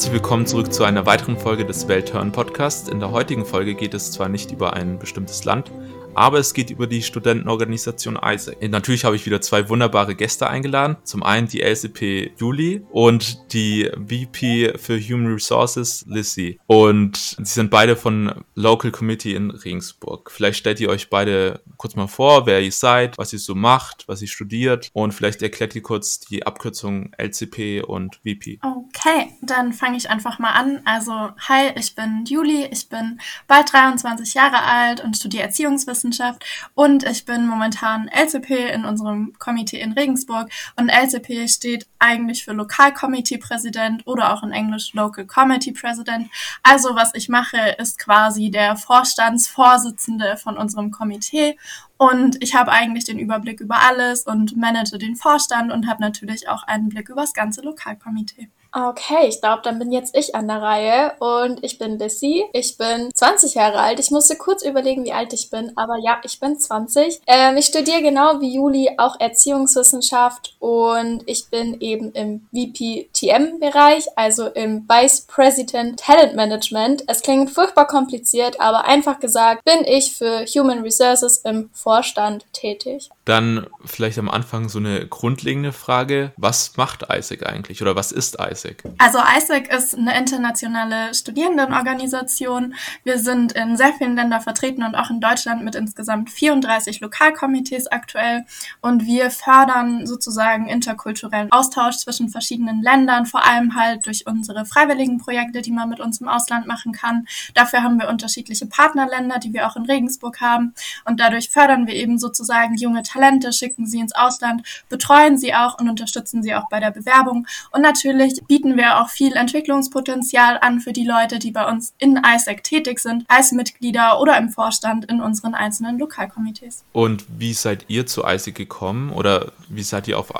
Herzlich willkommen zurück zu einer weiteren Folge des Welthören Podcasts. In der heutigen Folge geht es zwar nicht über ein bestimmtes Land, aber es geht über die Studentenorganisation ISAC. Natürlich habe ich wieder zwei wunderbare Gäste eingeladen. Zum einen die LCP Juli und die VP für Human Resources Lissy. Und sie sind beide von Local Committee in Regensburg. Vielleicht stellt ihr euch beide kurz mal vor, wer ihr seid, was ihr so macht, was ihr studiert und vielleicht erklärt ihr kurz die Abkürzung LCP und VP. Okay, dann fange ich einfach mal an. Also, hi, ich bin Juli, ich bin bald 23 Jahre alt und studiere Erziehungswissenschaften Wissenschaft und ich bin momentan LCP in unserem Komitee in Regensburg und LCP steht eigentlich für Lokalkomitee-Präsident oder auch in Englisch Local Committee President. Also was ich mache, ist quasi der Vorstandsvorsitzende von unserem Komitee und ich habe eigentlich den Überblick über alles und manage den Vorstand und habe natürlich auch einen Blick über das ganze Lokalkomitee. Okay, ich glaube, dann bin jetzt ich an der Reihe und ich bin Lissy. Ich bin 20 Jahre alt. Ich musste kurz überlegen, wie alt ich bin, aber ja, ich bin 20. Ähm, ich studiere genau wie Juli auch Erziehungswissenschaft und ich bin eben im VPTM-Bereich, also im Vice President Talent Management. Es klingt furchtbar kompliziert, aber einfach gesagt bin ich für Human Resources im Vorstand tätig. Dann vielleicht am Anfang so eine grundlegende Frage. Was macht ISAC eigentlich oder was ist ISAC? Also ISAC ist eine internationale Studierendenorganisation. Wir sind in sehr vielen Ländern vertreten und auch in Deutschland mit insgesamt 34 Lokalkomitees aktuell. Und wir fördern sozusagen interkulturellen Austausch zwischen verschiedenen Ländern, vor allem halt durch unsere freiwilligen Projekte, die man mit uns im Ausland machen kann. Dafür haben wir unterschiedliche Partnerländer, die wir auch in Regensburg haben. Und dadurch fördern wir eben sozusagen junge Talente Talente, schicken sie ins Ausland, betreuen sie auch und unterstützen sie auch bei der Bewerbung. Und natürlich bieten wir auch viel Entwicklungspotenzial an für die Leute, die bei uns in ISAC tätig sind, als Mitglieder oder im Vorstand in unseren einzelnen Lokalkomitees. Und wie seid ihr zu ISAC gekommen oder wie seid ihr auf,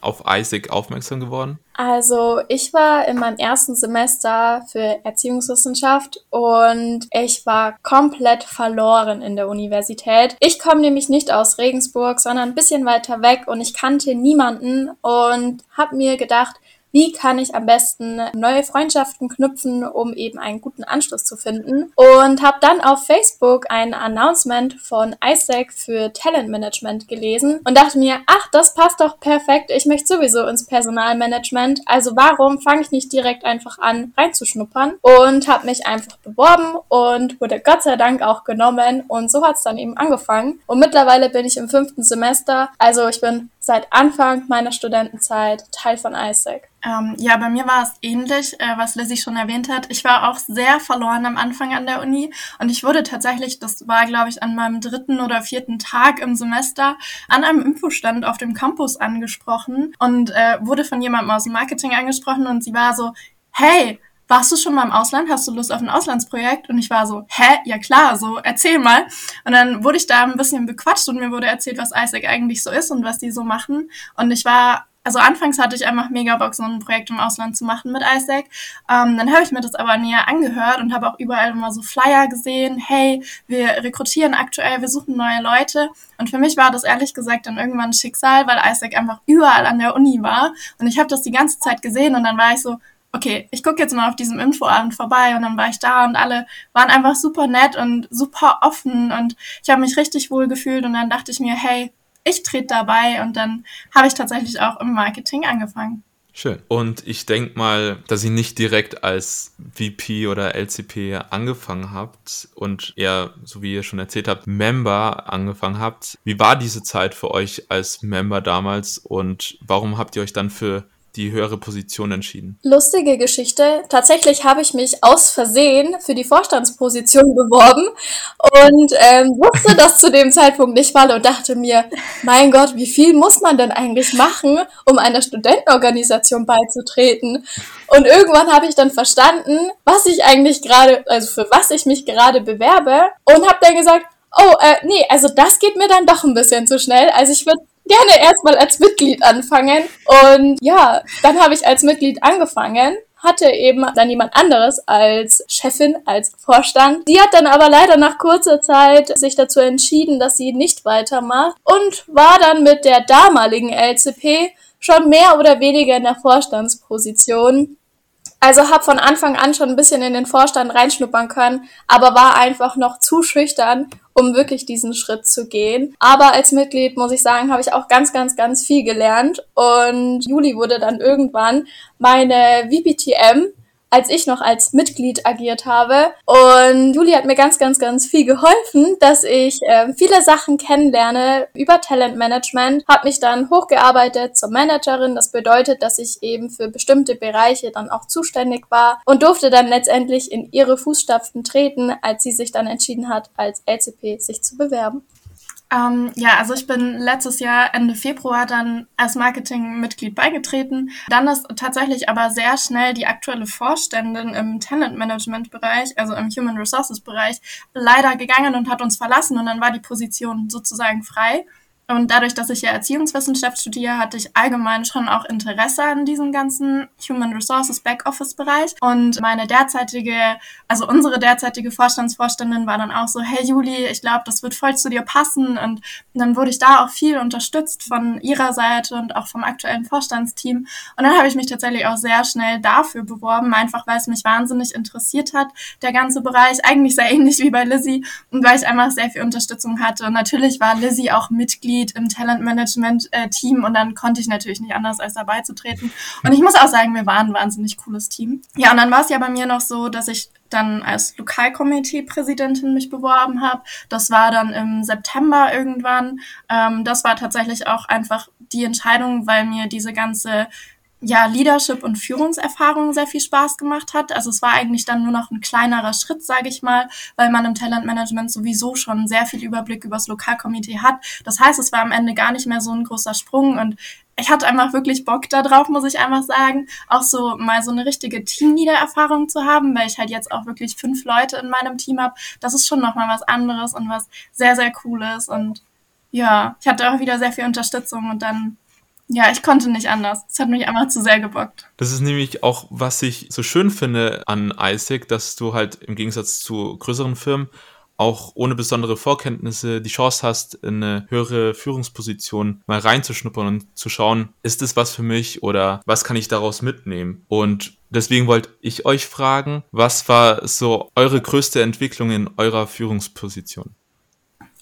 auf ISAC aufmerksam geworden? Also ich war in meinem ersten Semester für Erziehungswissenschaft und ich war komplett verloren in der Universität. Ich komme nämlich nicht aus Regensburg, sondern ein bisschen weiter weg und ich kannte niemanden und habe mir gedacht, wie kann ich am besten neue Freundschaften knüpfen, um eben einen guten Anschluss zu finden. Und habe dann auf Facebook ein Announcement von ISAC für Talentmanagement gelesen und dachte mir, ach, das passt doch perfekt. Ich möchte sowieso ins Personalmanagement. Also warum fange ich nicht direkt einfach an, reinzuschnuppern? Und habe mich einfach beworben und wurde Gott sei Dank auch genommen. Und so hat es dann eben angefangen. Und mittlerweile bin ich im fünften Semester. Also ich bin seit Anfang meiner Studentenzeit Teil von ISAC. Ähm, ja, bei mir war es ähnlich, äh, was Lizzie schon erwähnt hat. Ich war auch sehr verloren am Anfang an der Uni und ich wurde tatsächlich, das war glaube ich an meinem dritten oder vierten Tag im Semester, an einem Infostand auf dem Campus angesprochen und äh, wurde von jemandem aus dem Marketing angesprochen und sie war so, hey, warst du schon mal im Ausland? Hast du Lust auf ein Auslandsprojekt? Und ich war so, hä? Ja klar, so erzähl mal. Und dann wurde ich da ein bisschen bequatscht und mir wurde erzählt, was ISAC eigentlich so ist und was die so machen. Und ich war also anfangs hatte ich einfach mega Bock, so ein Projekt im Ausland zu machen mit ISAC. Ähm, dann habe ich mir das aber näher angehört und habe auch überall immer so Flyer gesehen, hey, wir rekrutieren aktuell, wir suchen neue Leute. Und für mich war das ehrlich gesagt dann irgendwann ein Schicksal, weil ISAC einfach überall an der Uni war. Und ich habe das die ganze Zeit gesehen und dann war ich so, okay, ich gucke jetzt mal auf diesem Infoabend vorbei und dann war ich da und alle waren einfach super nett und super offen und ich habe mich richtig wohl gefühlt und dann dachte ich mir, hey, ich trete dabei und dann habe ich tatsächlich auch im Marketing angefangen. Schön. Und ich denke mal, dass ihr nicht direkt als VP oder LCP angefangen habt und eher, so wie ihr schon erzählt habt, Member angefangen habt. Wie war diese Zeit für euch als Member damals und warum habt ihr euch dann für die höhere Position entschieden? Lustige Geschichte. Tatsächlich habe ich mich aus Versehen für die Vorstandsposition beworben und ähm, wusste das zu dem Zeitpunkt nicht mal und dachte mir, mein Gott, wie viel muss man denn eigentlich machen, um einer Studentenorganisation beizutreten? Und irgendwann habe ich dann verstanden, was ich eigentlich gerade, also für was ich mich gerade bewerbe und habe dann gesagt, oh, äh, nee, also das geht mir dann doch ein bisschen zu schnell. Also ich würde gerne erstmal als Mitglied anfangen. Und ja, dann habe ich als Mitglied angefangen hatte eben dann jemand anderes als Chefin, als Vorstand. Die hat dann aber leider nach kurzer Zeit sich dazu entschieden, dass sie nicht weitermacht und war dann mit der damaligen LCP schon mehr oder weniger in der Vorstandsposition. Also habe von Anfang an schon ein bisschen in den Vorstand reinschnuppern können, aber war einfach noch zu schüchtern, um wirklich diesen Schritt zu gehen. Aber als Mitglied, muss ich sagen, habe ich auch ganz, ganz, ganz viel gelernt. Und Juli wurde dann irgendwann meine VPTM, als ich noch als Mitglied agiert habe. Und Juli hat mir ganz, ganz, ganz viel geholfen, dass ich äh, viele Sachen kennenlerne über Talentmanagement, habe mich dann hochgearbeitet zur Managerin. Das bedeutet, dass ich eben für bestimmte Bereiche dann auch zuständig war und durfte dann letztendlich in ihre Fußstapfen treten, als sie sich dann entschieden hat, als LCP sich zu bewerben. Ähm, ja, also ich bin letztes Jahr Ende Februar dann als Marketingmitglied beigetreten. Dann ist tatsächlich aber sehr schnell die aktuelle Vorständin im Talentmanagement-Bereich, also im Human Resources-Bereich, leider gegangen und hat uns verlassen und dann war die Position sozusagen frei. Und dadurch, dass ich ja Erziehungswissenschaft studiere, hatte ich allgemein schon auch Interesse an diesem ganzen Human Resources Backoffice Bereich. Und meine derzeitige, also unsere derzeitige Vorstandsvorständin war dann auch so, hey Juli, ich glaube, das wird voll zu dir passen. Und dann wurde ich da auch viel unterstützt von ihrer Seite und auch vom aktuellen Vorstandsteam. Und dann habe ich mich tatsächlich auch sehr schnell dafür beworben, einfach weil es mich wahnsinnig interessiert hat, der ganze Bereich. Eigentlich sehr ähnlich wie bei Lizzie und weil ich einfach sehr viel Unterstützung hatte. Und natürlich war Lizzie auch Mitglied Mitglied im Talentmanagement-Team und dann konnte ich natürlich nicht anders als dabei zu treten. Und ich muss auch sagen, wir waren ein wahnsinnig cooles Team. Ja, und dann war es ja bei mir noch so, dass ich dann als Lokalkomitee-Präsidentin mich beworben habe. Das war dann im September irgendwann. Ähm, das war tatsächlich auch einfach die Entscheidung, weil mir diese ganze ja, Leadership und Führungserfahrung sehr viel Spaß gemacht hat. Also es war eigentlich dann nur noch ein kleinerer Schritt, sage ich mal, weil man im Talentmanagement sowieso schon sehr viel Überblick übers Lokalkomitee hat. Das heißt, es war am Ende gar nicht mehr so ein großer Sprung und ich hatte einfach wirklich Bock darauf, muss ich einfach sagen, auch so mal so eine richtige Teamleader-Erfahrung zu haben, weil ich halt jetzt auch wirklich fünf Leute in meinem Team habe. Das ist schon nochmal was anderes und was sehr, sehr cooles und ja, ich hatte auch wieder sehr viel Unterstützung und dann ja, ich konnte nicht anders. Es hat mich einfach zu sehr gebockt. Das ist nämlich auch, was ich so schön finde an Isaac, dass du halt im Gegensatz zu größeren Firmen auch ohne besondere Vorkenntnisse die Chance hast, in eine höhere Führungsposition mal reinzuschnuppern und zu schauen, ist das was für mich oder was kann ich daraus mitnehmen? Und deswegen wollte ich euch fragen, was war so eure größte Entwicklung in eurer Führungsposition?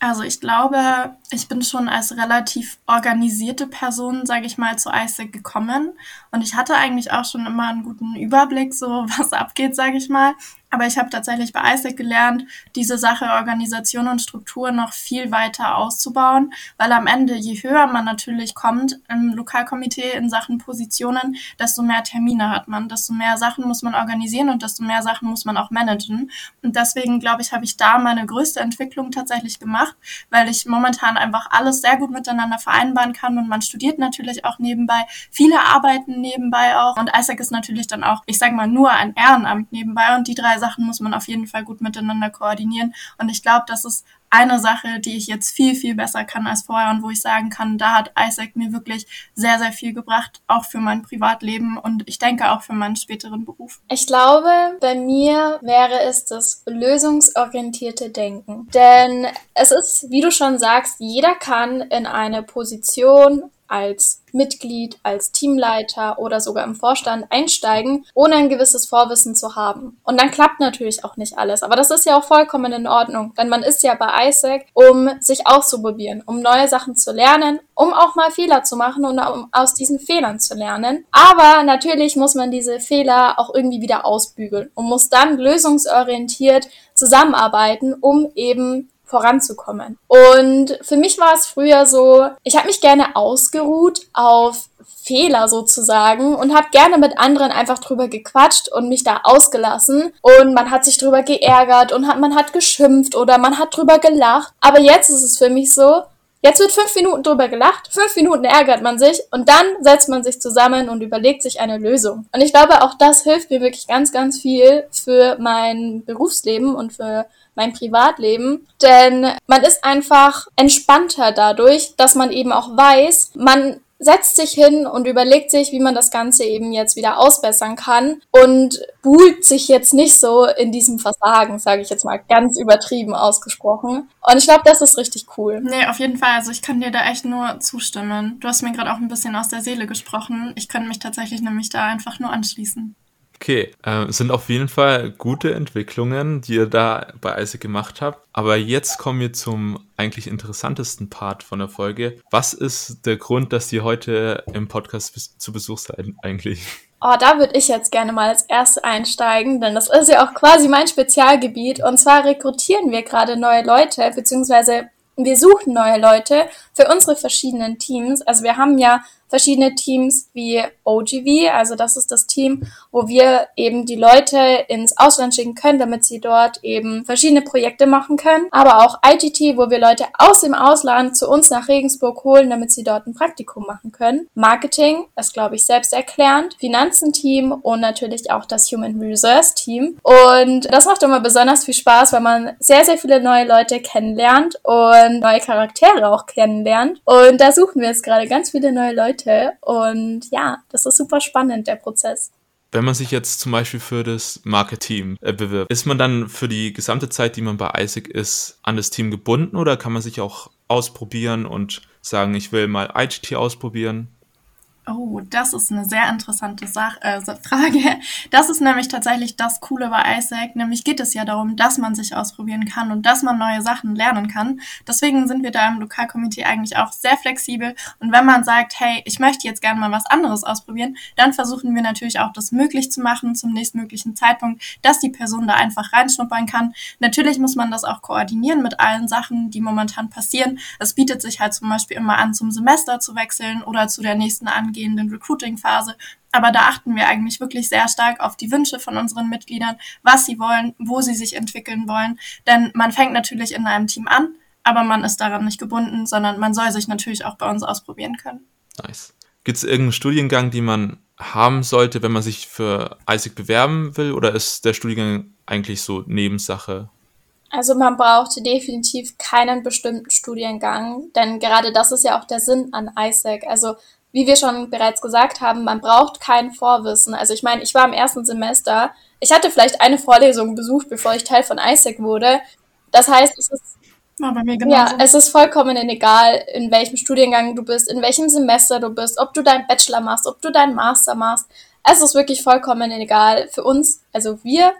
Also ich glaube, ich bin schon als relativ organisierte Person, sage ich mal, zu ISEC gekommen und ich hatte eigentlich auch schon immer einen guten Überblick, so was abgeht, sage ich mal. Aber ich habe tatsächlich bei ISEC gelernt, diese Sache Organisation und Struktur noch viel weiter auszubauen, weil am Ende, je höher man natürlich kommt im Lokalkomitee in Sachen Positionen, desto mehr Termine hat man, desto mehr Sachen muss man organisieren und desto mehr Sachen muss man auch managen. Und deswegen, glaube ich, habe ich da meine größte Entwicklung tatsächlich gemacht, weil ich momentan einfach alles sehr gut miteinander vereinbaren kann und man studiert natürlich auch nebenbei. Viele arbeiten nebenbei auch und ISEC ist natürlich dann auch, ich sage mal, nur ein Ehrenamt nebenbei und die drei Sachen muss man auf jeden Fall gut miteinander koordinieren. Und ich glaube, das ist eine Sache, die ich jetzt viel, viel besser kann als vorher und wo ich sagen kann, da hat Isaac mir wirklich sehr, sehr viel gebracht, auch für mein Privatleben und ich denke auch für meinen späteren Beruf. Ich glaube, bei mir wäre es das lösungsorientierte Denken. Denn es ist, wie du schon sagst, jeder kann in eine Position als Mitglied, als Teamleiter oder sogar im Vorstand einsteigen, ohne ein gewisses Vorwissen zu haben. Und dann klappt natürlich auch nicht alles. Aber das ist ja auch vollkommen in Ordnung, denn man ist ja bei ISAC, um sich auszuprobieren, um neue Sachen zu lernen, um auch mal Fehler zu machen und um aus diesen Fehlern zu lernen. Aber natürlich muss man diese Fehler auch irgendwie wieder ausbügeln und muss dann lösungsorientiert zusammenarbeiten, um eben voranzukommen. Und für mich war es früher so, ich habe mich gerne ausgeruht auf Fehler sozusagen und habe gerne mit anderen einfach drüber gequatscht und mich da ausgelassen und man hat sich drüber geärgert und hat, man hat geschimpft oder man hat drüber gelacht. Aber jetzt ist es für mich so, Jetzt wird fünf Minuten drüber gelacht, fünf Minuten ärgert man sich und dann setzt man sich zusammen und überlegt sich eine Lösung. Und ich glaube, auch das hilft mir wirklich ganz, ganz viel für mein Berufsleben und für mein Privatleben. Denn man ist einfach entspannter dadurch, dass man eben auch weiß, man setzt sich hin und überlegt sich, wie man das Ganze eben jetzt wieder ausbessern kann und buhlt sich jetzt nicht so in diesem Versagen, sage ich jetzt mal ganz übertrieben ausgesprochen. Und ich glaube, das ist richtig cool. Nee, auf jeden Fall. Also ich kann dir da echt nur zustimmen. Du hast mir gerade auch ein bisschen aus der Seele gesprochen. Ich könnte mich tatsächlich nämlich da einfach nur anschließen. Okay, äh, sind auf jeden Fall gute Entwicklungen, die ihr da bei Isaac gemacht habt. Aber jetzt kommen wir zum eigentlich interessantesten Part von der Folge. Was ist der Grund, dass ihr heute im Podcast zu Besuch seid eigentlich? Oh, da würde ich jetzt gerne mal als Erste einsteigen, denn das ist ja auch quasi mein Spezialgebiet. Und zwar rekrutieren wir gerade neue Leute, beziehungsweise wir suchen neue Leute für unsere verschiedenen Teams. Also wir haben ja verschiedene Teams wie OGV, also das ist das Team, wo wir eben die Leute ins Ausland schicken können, damit sie dort eben verschiedene Projekte machen können. Aber auch IGT, wo wir Leute aus dem Ausland zu uns nach Regensburg holen, damit sie dort ein Praktikum machen können. Marketing ist, glaube ich, selbst erklärend. Finanzenteam und natürlich auch das Human Resource Team. Und das macht immer besonders viel Spaß, weil man sehr, sehr viele neue Leute kennenlernt und neue Charaktere auch kennenlernt. Und da suchen wir jetzt gerade ganz viele neue Leute Leute. Und ja, das ist super spannend, der Prozess. Wenn man sich jetzt zum Beispiel für das Marketing äh, bewirbt, ist man dann für die gesamte Zeit, die man bei ISIC ist, an das Team gebunden oder kann man sich auch ausprobieren und sagen, ich will mal IGT ausprobieren? Oh, das ist eine sehr interessante Sach äh, Frage. Das ist nämlich tatsächlich das Coole bei ISAC. Nämlich geht es ja darum, dass man sich ausprobieren kann und dass man neue Sachen lernen kann. Deswegen sind wir da im Lokalkomitee eigentlich auch sehr flexibel. Und wenn man sagt, hey, ich möchte jetzt gerne mal was anderes ausprobieren, dann versuchen wir natürlich auch das möglich zu machen zum nächstmöglichen Zeitpunkt, dass die Person da einfach reinschnuppern kann. Natürlich muss man das auch koordinieren mit allen Sachen, die momentan passieren. Es bietet sich halt zum Beispiel immer an, zum Semester zu wechseln oder zu der nächsten Angehenden angehenden Recruiting-Phase. Aber da achten wir eigentlich wirklich sehr stark auf die Wünsche von unseren Mitgliedern, was sie wollen, wo sie sich entwickeln wollen. Denn man fängt natürlich in einem Team an, aber man ist daran nicht gebunden, sondern man soll sich natürlich auch bei uns ausprobieren können. Nice. Gibt es irgendeinen Studiengang, den man haben sollte, wenn man sich für ISIC bewerben will, oder ist der Studiengang eigentlich so Nebensache? Also man braucht definitiv keinen bestimmten Studiengang, denn gerade das ist ja auch der Sinn an ISAC. Also wie wir schon bereits gesagt haben, man braucht kein Vorwissen. Also ich meine, ich war im ersten Semester, ich hatte vielleicht eine Vorlesung besucht, bevor ich Teil von ISAC wurde. Das heißt, es ist ja, bei mir genauso. ja, es ist vollkommen egal, in welchem Studiengang du bist, in welchem Semester du bist, ob du deinen Bachelor machst, ob du deinen Master machst. Es ist wirklich vollkommen egal. Für uns, also wir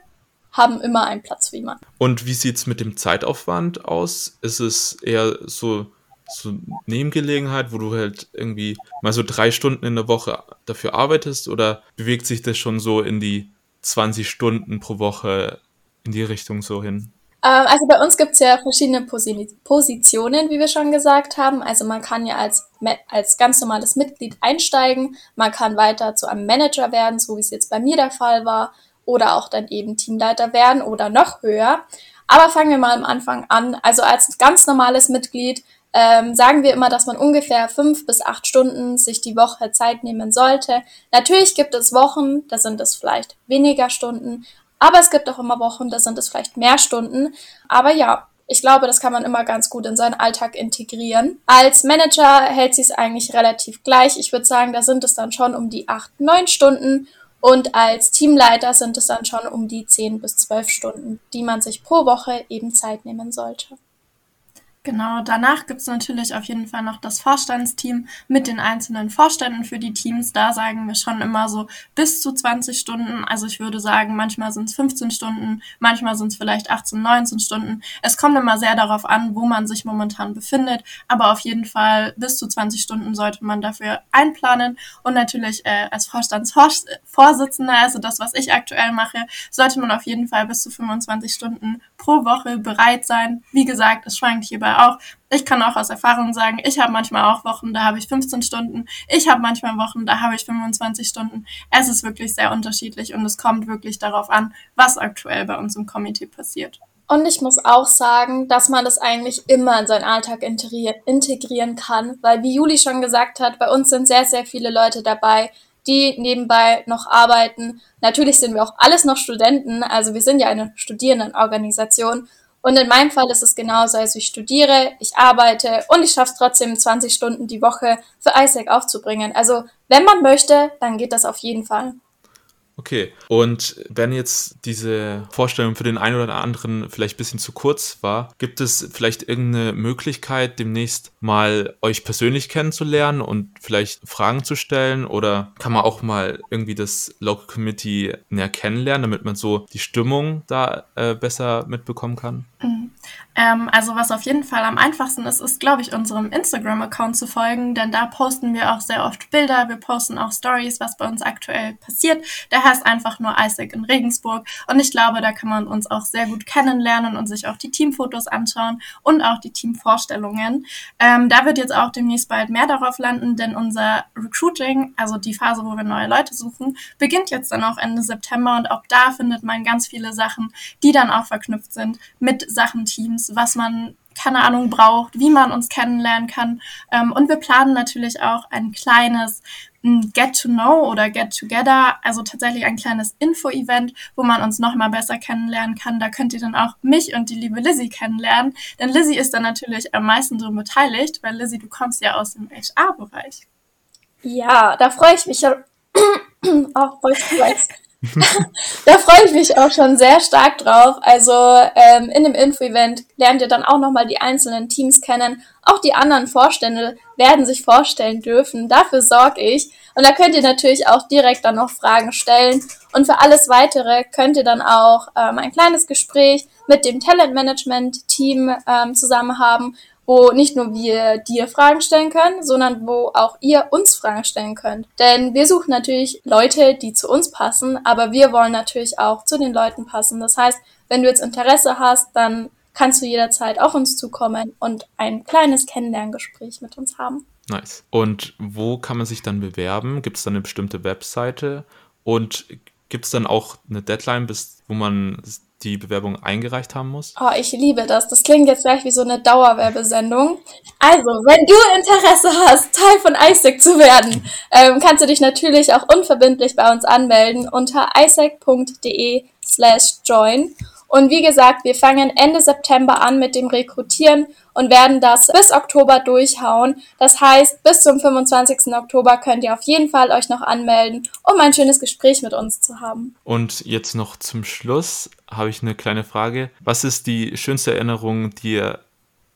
haben immer einen Platz für jemanden. Und wie sieht's mit dem Zeitaufwand aus? Ist es eher so so Nebengelegenheit, wo du halt irgendwie mal so drei Stunden in der Woche dafür arbeitest oder bewegt sich das schon so in die 20 Stunden pro Woche in die Richtung so hin? Ähm, also bei uns gibt es ja verschiedene Positionen, wie wir schon gesagt haben. Also man kann ja als, als ganz normales Mitglied einsteigen, man kann weiter zu einem Manager werden, so wie es jetzt bei mir der Fall war, oder auch dann eben Teamleiter werden oder noch höher. Aber fangen wir mal am Anfang an. Also als ganz normales Mitglied ähm, sagen wir immer, dass man ungefähr fünf bis acht Stunden sich die Woche Zeit nehmen sollte. Natürlich gibt es Wochen, da sind es vielleicht weniger Stunden, aber es gibt auch immer Wochen, da sind es vielleicht mehr Stunden. Aber ja, ich glaube, das kann man immer ganz gut in seinen Alltag integrieren. Als Manager hält sich es eigentlich relativ gleich. Ich würde sagen, da sind es dann schon um die acht, neun Stunden. Und als Teamleiter sind es dann schon um die zehn bis zwölf Stunden, die man sich pro Woche eben Zeit nehmen sollte. Genau, danach gibt's natürlich auf jeden Fall noch das Vorstandsteam mit den einzelnen Vorständen für die Teams. Da sagen wir schon immer so bis zu 20 Stunden. Also ich würde sagen, manchmal sind es 15 Stunden, manchmal sind es vielleicht 18, 19 Stunden. Es kommt immer sehr darauf an, wo man sich momentan befindet. Aber auf jeden Fall bis zu 20 Stunden sollte man dafür einplanen. Und natürlich äh, als Vorstandsvorsitzender, also das, was ich aktuell mache, sollte man auf jeden Fall bis zu 25 Stunden pro Woche bereit sein. Wie gesagt, es schwankt hierbei aber auch, ich kann auch aus Erfahrung sagen, ich habe manchmal auch Wochen, da habe ich 15 Stunden, ich habe manchmal Wochen, da habe ich 25 Stunden. Es ist wirklich sehr unterschiedlich und es kommt wirklich darauf an, was aktuell bei uns im Komitee passiert. Und ich muss auch sagen, dass man das eigentlich immer in seinen Alltag integrieren kann, weil wie Juli schon gesagt hat, bei uns sind sehr, sehr viele Leute dabei, die nebenbei noch arbeiten. Natürlich sind wir auch alles noch Studenten, also wir sind ja eine Studierendenorganisation und in meinem Fall ist es genauso. Also ich studiere, ich arbeite und ich schaffe es trotzdem 20 Stunden die Woche für ISAC aufzubringen. Also wenn man möchte, dann geht das auf jeden Fall. Okay. Und wenn jetzt diese Vorstellung für den einen oder anderen vielleicht ein bisschen zu kurz war, gibt es vielleicht irgendeine Möglichkeit, demnächst mal euch persönlich kennenzulernen und vielleicht Fragen zu stellen? Oder kann man auch mal irgendwie das Local Committee näher kennenlernen, damit man so die Stimmung da äh, besser mitbekommen kann? Mhm. Ähm, also was auf jeden Fall am einfachsten ist, ist, glaube ich, unserem Instagram-Account zu folgen, denn da posten wir auch sehr oft Bilder, wir posten auch Stories, was bei uns aktuell passiert. Der heißt einfach nur Isaac in Regensburg und ich glaube, da kann man uns auch sehr gut kennenlernen und sich auch die Teamfotos anschauen und auch die Teamvorstellungen. Ähm, da wird jetzt auch demnächst bald mehr darauf landen, denn unser Recruiting, also die Phase, wo wir neue Leute suchen, beginnt jetzt dann auch Ende September und auch da findet man ganz viele Sachen, die dann auch verknüpft sind mit Sachen Teams, was man keine Ahnung braucht, wie man uns kennenlernen kann. Ähm, und wir planen natürlich auch ein kleines hm, Get to Know oder Get Together, also tatsächlich ein kleines Info-Event, wo man uns nochmal besser kennenlernen kann. Da könnt ihr dann auch mich und die liebe Lizzie kennenlernen, denn Lizzie ist dann natürlich am meisten drin beteiligt, weil Lizzie, du kommst ja aus dem HR-Bereich. Ja, da freue ich mich ja auch voll da freue ich mich auch schon sehr stark drauf. Also ähm, in dem Info-Event lernt ihr dann auch nochmal die einzelnen Teams kennen. Auch die anderen Vorstände werden sich vorstellen dürfen. Dafür sorge ich. Und da könnt ihr natürlich auch direkt dann noch Fragen stellen. Und für alles Weitere könnt ihr dann auch ähm, ein kleines Gespräch mit dem Talentmanagement-Team ähm, zusammen haben, wo nicht nur wir dir Fragen stellen können, sondern wo auch ihr uns Fragen stellen könnt. Denn wir suchen natürlich Leute, die zu uns passen, aber wir wollen natürlich auch zu den Leuten passen. Das heißt, wenn du jetzt Interesse hast, dann kannst du jederzeit auf uns zukommen und ein kleines Kennenlerngespräch mit uns haben. Nice. Und wo kann man sich dann bewerben? Gibt es dann eine bestimmte Webseite? Und gibt es dann auch eine Deadline, bis wo man die Bewerbung eingereicht haben muss? Oh, ich liebe das. Das klingt jetzt gleich wie so eine Dauerwerbesendung. Also, wenn du Interesse hast, Teil von ISAC zu werden, ähm, kannst du dich natürlich auch unverbindlich bei uns anmelden unter isaac.de slash join. Und wie gesagt, wir fangen Ende September an mit dem Rekrutieren und werden das bis Oktober durchhauen. Das heißt, bis zum 25. Oktober könnt ihr auf jeden Fall euch noch anmelden, um ein schönes Gespräch mit uns zu haben. Und jetzt noch zum Schluss habe ich eine kleine Frage. Was ist die schönste Erinnerung, die ihr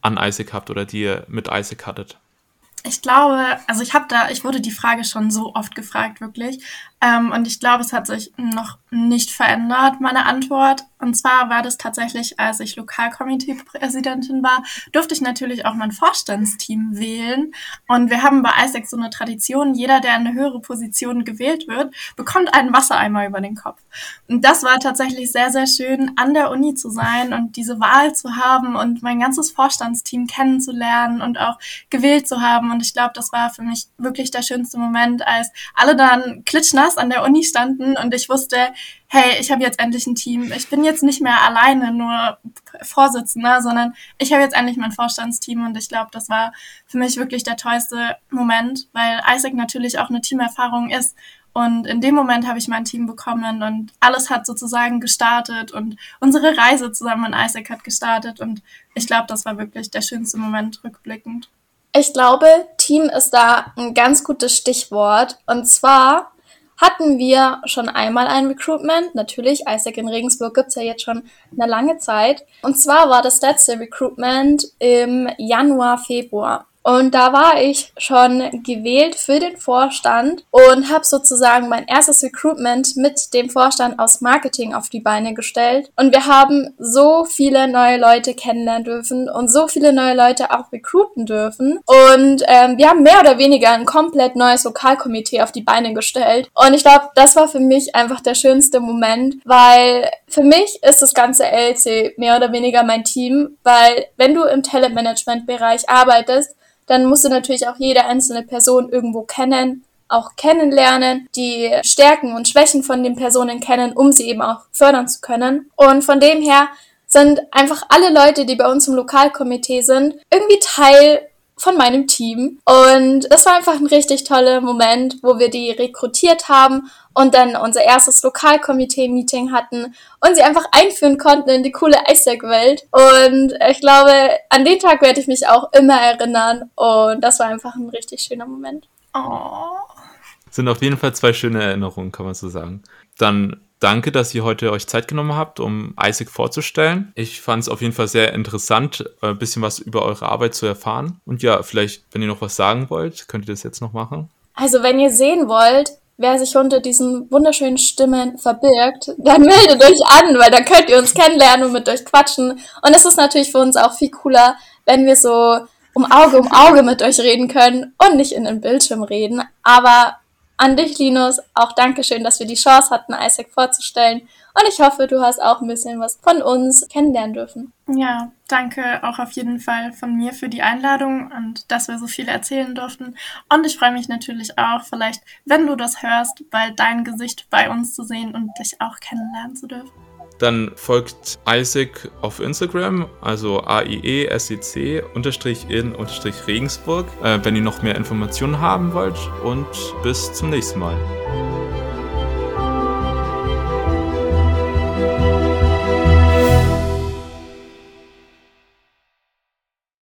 an Isaac habt oder die ihr mit Isaac hattet? Ich glaube, also ich habe da, ich wurde die Frage schon so oft gefragt, wirklich. Ähm, und ich glaube, es hat sich noch nicht verändert, meine Antwort. Und zwar war das tatsächlich, als ich Lokalkomitee-Präsidentin war, durfte ich natürlich auch mein Vorstandsteam wählen. Und wir haben bei ISEC so eine Tradition, jeder, der in eine höhere Position gewählt wird, bekommt einen Wassereimer über den Kopf. Und das war tatsächlich sehr, sehr schön, an der Uni zu sein und diese Wahl zu haben und mein ganzes Vorstandsteam kennenzulernen und auch gewählt zu haben. Und ich glaube, das war für mich wirklich der schönste Moment, als alle dann klitschnass an der Uni standen und ich wusste, hey, ich habe jetzt endlich ein Team. Ich bin jetzt nicht mehr alleine nur Vorsitzender, sondern ich habe jetzt endlich mein Vorstandsteam und ich glaube, das war für mich wirklich der tollste Moment, weil Isaac natürlich auch eine Teamerfahrung ist. Und in dem Moment habe ich mein Team bekommen und alles hat sozusagen gestartet und unsere Reise zusammen in Isaac hat gestartet und ich glaube, das war wirklich der schönste Moment rückblickend. Ich glaube, Team ist da ein ganz gutes Stichwort. Und zwar hatten wir schon einmal ein Recruitment. Natürlich, Isaac in Regensburg gibt's ja jetzt schon eine lange Zeit. Und zwar war das letzte Recruitment im Januar, Februar. Und da war ich schon gewählt für den Vorstand und habe sozusagen mein erstes Recruitment mit dem Vorstand aus Marketing auf die Beine gestellt. Und wir haben so viele neue Leute kennenlernen dürfen und so viele neue Leute auch recruiten dürfen. Und ähm, wir haben mehr oder weniger ein komplett neues Lokalkomitee auf die Beine gestellt. Und ich glaube, das war für mich einfach der schönste Moment, weil für mich ist das ganze LC mehr oder weniger mein Team, weil wenn du im Talentmanagement-Bereich arbeitest, dann musst du natürlich auch jede einzelne Person irgendwo kennen, auch kennenlernen, die Stärken und Schwächen von den Personen kennen, um sie eben auch fördern zu können. Und von dem her sind einfach alle Leute, die bei uns im Lokalkomitee sind, irgendwie Teil von meinem Team. Und es war einfach ein richtig toller Moment, wo wir die rekrutiert haben und dann unser erstes Lokalkomitee-Meeting hatten und sie einfach einführen konnten in die coole Eisberg-Welt. Und ich glaube, an den Tag werde ich mich auch immer erinnern. Und das war einfach ein richtig schöner Moment. Oh. Sind auf jeden Fall zwei schöne Erinnerungen, kann man so sagen. Dann danke, dass ihr heute euch Zeit genommen habt, um Isaac vorzustellen. Ich fand es auf jeden Fall sehr interessant, ein äh, bisschen was über eure Arbeit zu erfahren. Und ja, vielleicht, wenn ihr noch was sagen wollt, könnt ihr das jetzt noch machen. Also, wenn ihr sehen wollt, wer sich unter diesen wunderschönen Stimmen verbirgt, dann meldet euch an, weil dann könnt ihr uns kennenlernen und mit euch quatschen. Und es ist natürlich für uns auch viel cooler, wenn wir so um Auge um Auge mit euch reden können und nicht in den Bildschirm reden. Aber an dich, Linus, auch Dankeschön, dass wir die Chance hatten, Isaac vorzustellen. Und ich hoffe, du hast auch ein bisschen was von uns kennenlernen dürfen. Ja, danke auch auf jeden Fall von mir für die Einladung und dass wir so viel erzählen durften. Und ich freue mich natürlich auch, vielleicht, wenn du das hörst, bald dein Gesicht bei uns zu sehen und dich auch kennenlernen zu dürfen. Dann folgt Isaac auf Instagram, also AIE-SEC unterstrich in unterstrich Regensburg, äh, wenn ihr noch mehr Informationen haben wollt. Und bis zum nächsten Mal.